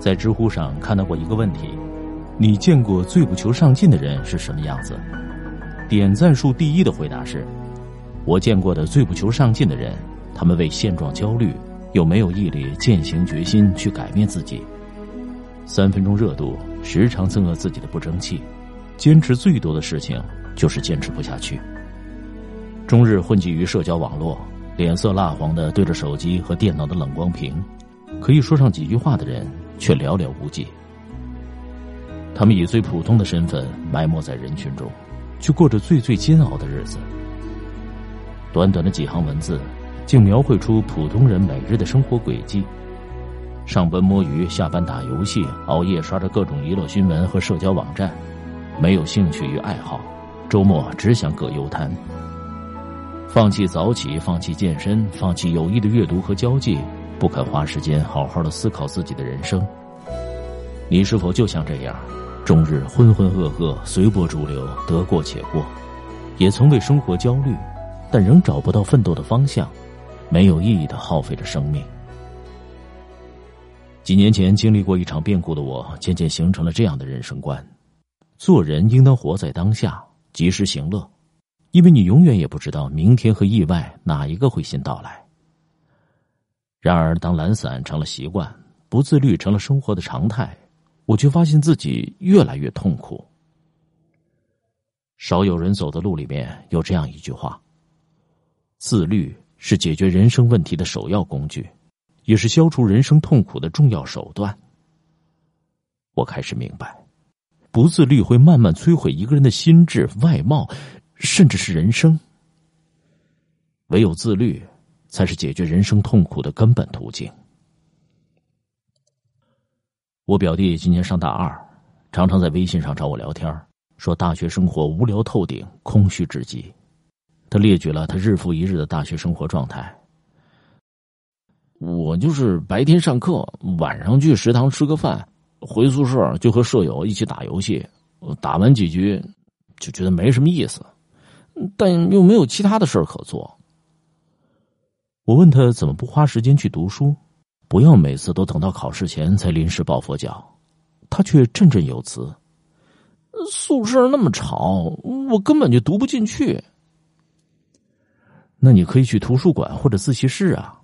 在知乎上看到过一个问题：你见过最不求上进的人是什么样子？点赞数第一的回答是：我见过的最不求上进的人，他们为现状焦虑，又没有毅力践行决心去改变自己。三分钟热度，时常增恶自己的不争气。坚持最多的事情，就是坚持不下去。终日混迹于社交网络，脸色蜡黄的对着手机和电脑的冷光屏，可以说上几句话的人。却寥寥无几。他们以最普通的身份埋没在人群中，却过着最最煎熬的日子。短短的几行文字，竟描绘出普通人每日的生活轨迹：上班摸鱼，下班打游戏，熬夜刷着各种娱乐新闻和社交网站，没有兴趣与爱好，周末只想葛优瘫。放弃早起，放弃健身，放弃有益的阅读和交际。不肯花时间好好的思考自己的人生，你是否就像这样，终日浑浑噩噩、随波逐流、得过且过，也曾为生活焦虑，但仍找不到奋斗的方向，没有意义的耗费着生命。几年前经历过一场变故的我，渐渐形成了这样的人生观：做人应当活在当下，及时行乐，因为你永远也不知道明天和意外哪一个会先到来。然而，当懒散成了习惯，不自律成了生活的常态，我却发现自己越来越痛苦。少有人走的路里面有这样一句话：“自律是解决人生问题的首要工具，也是消除人生痛苦的重要手段。”我开始明白，不自律会慢慢摧毁一个人的心智、外貌，甚至是人生。唯有自律。才是解决人生痛苦的根本途径。我表弟今年上大二，常常在微信上找我聊天，说大学生活无聊透顶，空虚至极。他列举了他日复一日的大学生活状态。我就是白天上课，晚上去食堂吃个饭，回宿舍就和舍友一起打游戏，打完几局就觉得没什么意思，但又没有其他的事儿可做。我问他怎么不花时间去读书，不要每次都等到考试前才临时抱佛脚，他却振振有词：“宿舍那么吵，我根本就读不进去。”那你可以去图书馆或者自习室啊。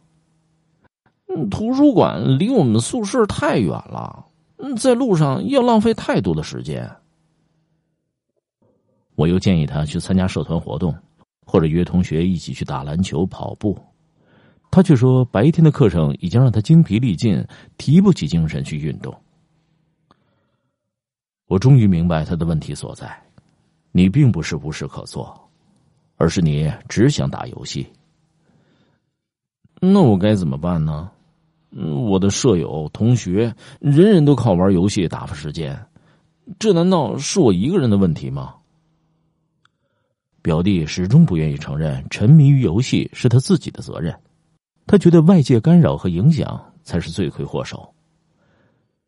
图书馆离我们宿舍太远了，在路上要浪费太多的时间。我又建议他去参加社团活动，或者约同学一起去打篮球、跑步。他却说，白天的课程已经让他精疲力尽，提不起精神去运动。我终于明白他的问题所在：你并不是无事可做，而是你只想打游戏。那我该怎么办呢？我的舍友、同学，人人都靠玩游戏打发时间，这难道是我一个人的问题吗？表弟始终不愿意承认，沉迷于游戏是他自己的责任。他觉得外界干扰和影响才是罪魁祸首。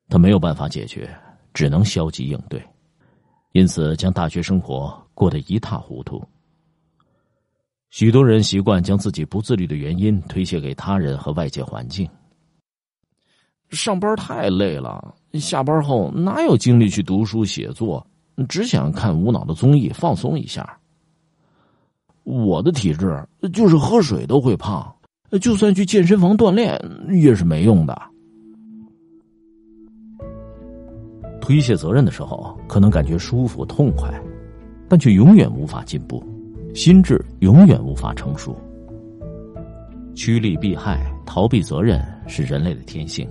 他没有办法解决，只能消极应对，因此将大学生活过得一塌糊涂。许多人习惯将自己不自律的原因推卸给他人和外界环境。上班太累了，下班后哪有精力去读书写作？只想看无脑的综艺放松一下。我的体质就是喝水都会胖。就算去健身房锻炼也是没用的。推卸责任的时候，可能感觉舒服痛快，但却永远无法进步，心智永远无法成熟。趋利避害、逃避责任是人类的天性，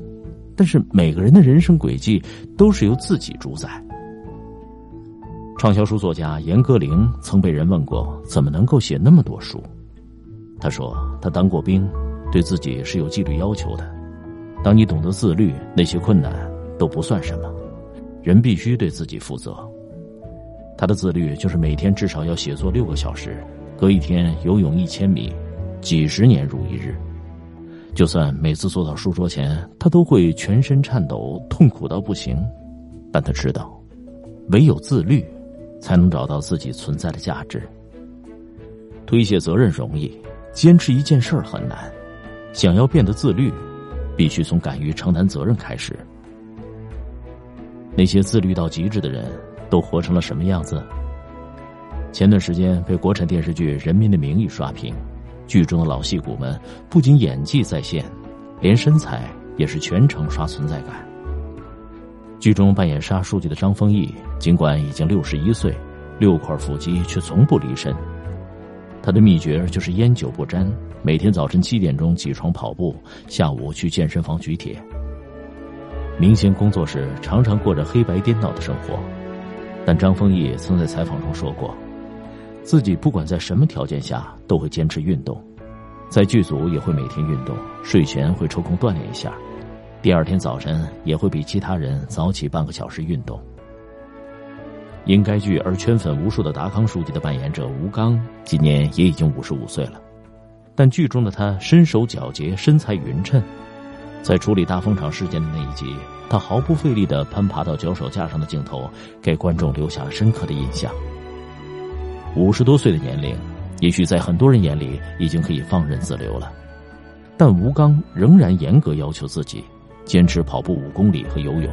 但是每个人的人生轨迹都是由自己主宰。畅销书作家严歌苓曾被人问过，怎么能够写那么多书？他说：“他当过兵，对自己是有纪律要求的。当你懂得自律，那些困难都不算什么。人必须对自己负责。他的自律就是每天至少要写作六个小时，隔一天游泳一千米，几十年如一日。就算每次坐到书桌前，他都会全身颤抖，痛苦到不行。但他知道，唯有自律，才能找到自己存在的价值。推卸责任容易。”坚持一件事儿很难，想要变得自律，必须从敢于承担责任开始。那些自律到极致的人都活成了什么样子？前段时间被国产电视剧《人民的名义》刷屏，剧中的老戏骨们不仅演技在线，连身材也是全程刷存在感。剧中扮演沙书记的张丰毅，尽管已经六十一岁，六块腹肌却从不离身。他的秘诀就是烟酒不沾，每天早晨七点钟起床跑步，下午去健身房举铁。明星工作时常常过着黑白颠倒的生活，但张丰毅曾在采访中说过，自己不管在什么条件下都会坚持运动，在剧组也会每天运动，睡前会抽空锻炼一下。第二天早晨也会比其他人早起半个小时运动。因该剧而圈粉无数的达康书记的扮演者吴刚，今年也已经五十五岁了，但剧中的他身手矫捷，身材匀称。在处理大风场事件的那一集，他毫不费力的攀爬到脚手架上的镜头，给观众留下了深刻的印象。五十多岁的年龄，也许在很多人眼里已经可以放任自流了，但吴刚仍然严格要求自己。坚持跑步五公里和游泳，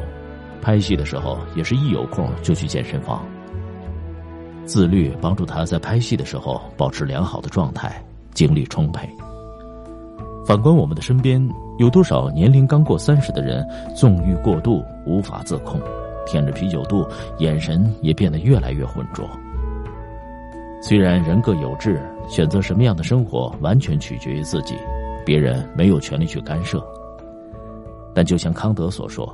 拍戏的时候也是一有空就去健身房。自律帮助他在拍戏的时候保持良好的状态，精力充沛。反观我们的身边，有多少年龄刚过三十的人纵欲过度，无法自控，舔着啤酒肚，眼神也变得越来越浑浊。虽然人各有志，选择什么样的生活完全取决于自己，别人没有权利去干涉。但就像康德所说，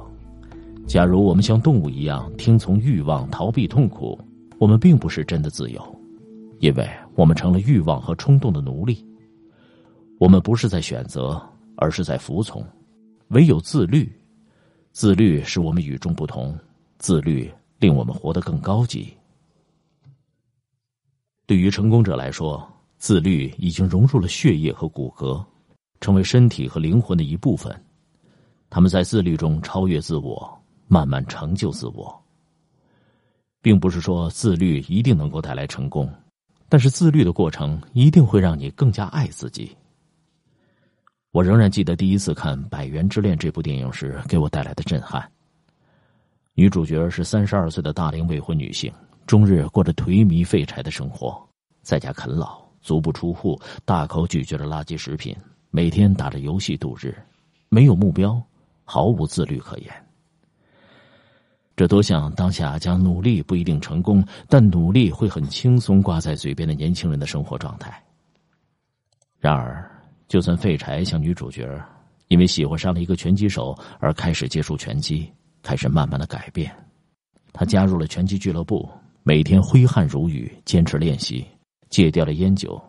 假如我们像动物一样听从欲望、逃避痛苦，我们并不是真的自由，因为我们成了欲望和冲动的奴隶。我们不是在选择，而是在服从。唯有自律，自律使我们与众不同，自律令我们活得更高级。对于成功者来说，自律已经融入了血液和骨骼，成为身体和灵魂的一部分。他们在自律中超越自我，慢慢成就自我。并不是说自律一定能够带来成功，但是自律的过程一定会让你更加爱自己。我仍然记得第一次看《百元之恋》这部电影时给我带来的震撼。女主角是三十二岁的大龄未婚女性，终日过着颓靡废柴的生活，在家啃老，足不出户，大口咀嚼着垃圾食品，每天打着游戏度日，没有目标。毫无自律可言，这多像当下将努力不一定成功，但努力会很轻松挂在嘴边的年轻人的生活状态。然而，就算废柴像女主角，因为喜欢上了一个拳击手而开始接触拳击，开始慢慢的改变。他加入了拳击俱乐部，每天挥汗如雨，坚持练习，戒掉了烟酒，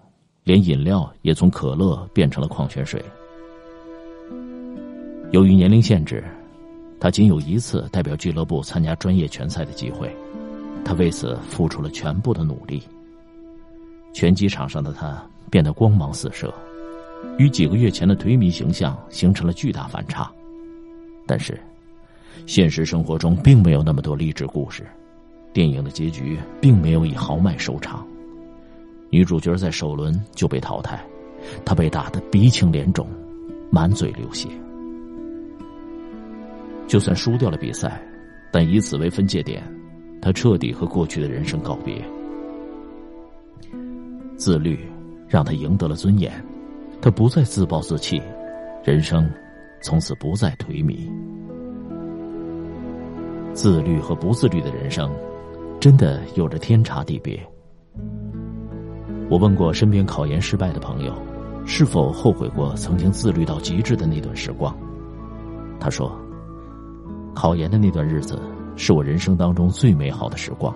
连饮料也从可乐变成了矿泉水。由于年龄限制，他仅有一次代表俱乐部参加专业拳赛的机会。他为此付出了全部的努力。拳击场上的他变得光芒四射，与几个月前的颓靡形象形成了巨大反差。但是，现实生活中并没有那么多励志故事，电影的结局并没有以豪迈收场。女主角在首轮就被淘汰，她被打得鼻青脸肿，满嘴流血。就算输掉了比赛，但以此为分界点，他彻底和过去的人生告别。自律让他赢得了尊严，他不再自暴自弃，人生从此不再颓靡。自律和不自律的人生，真的有着天差地别。我问过身边考研失败的朋友，是否后悔过曾经自律到极致的那段时光？他说。考研的那段日子是我人生当中最美好的时光。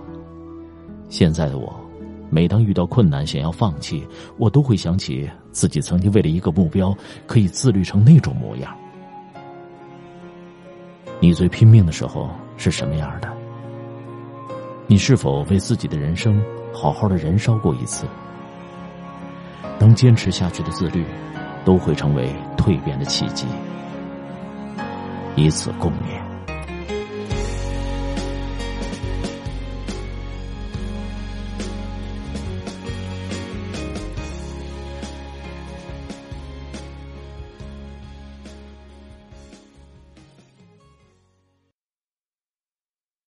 现在的我，每当遇到困难想要放弃，我都会想起自己曾经为了一个目标可以自律成那种模样。你最拼命的时候是什么样的？你是否为自己的人生好好的燃烧过一次？能坚持下去的自律，都会成为蜕变的契机。以此共勉。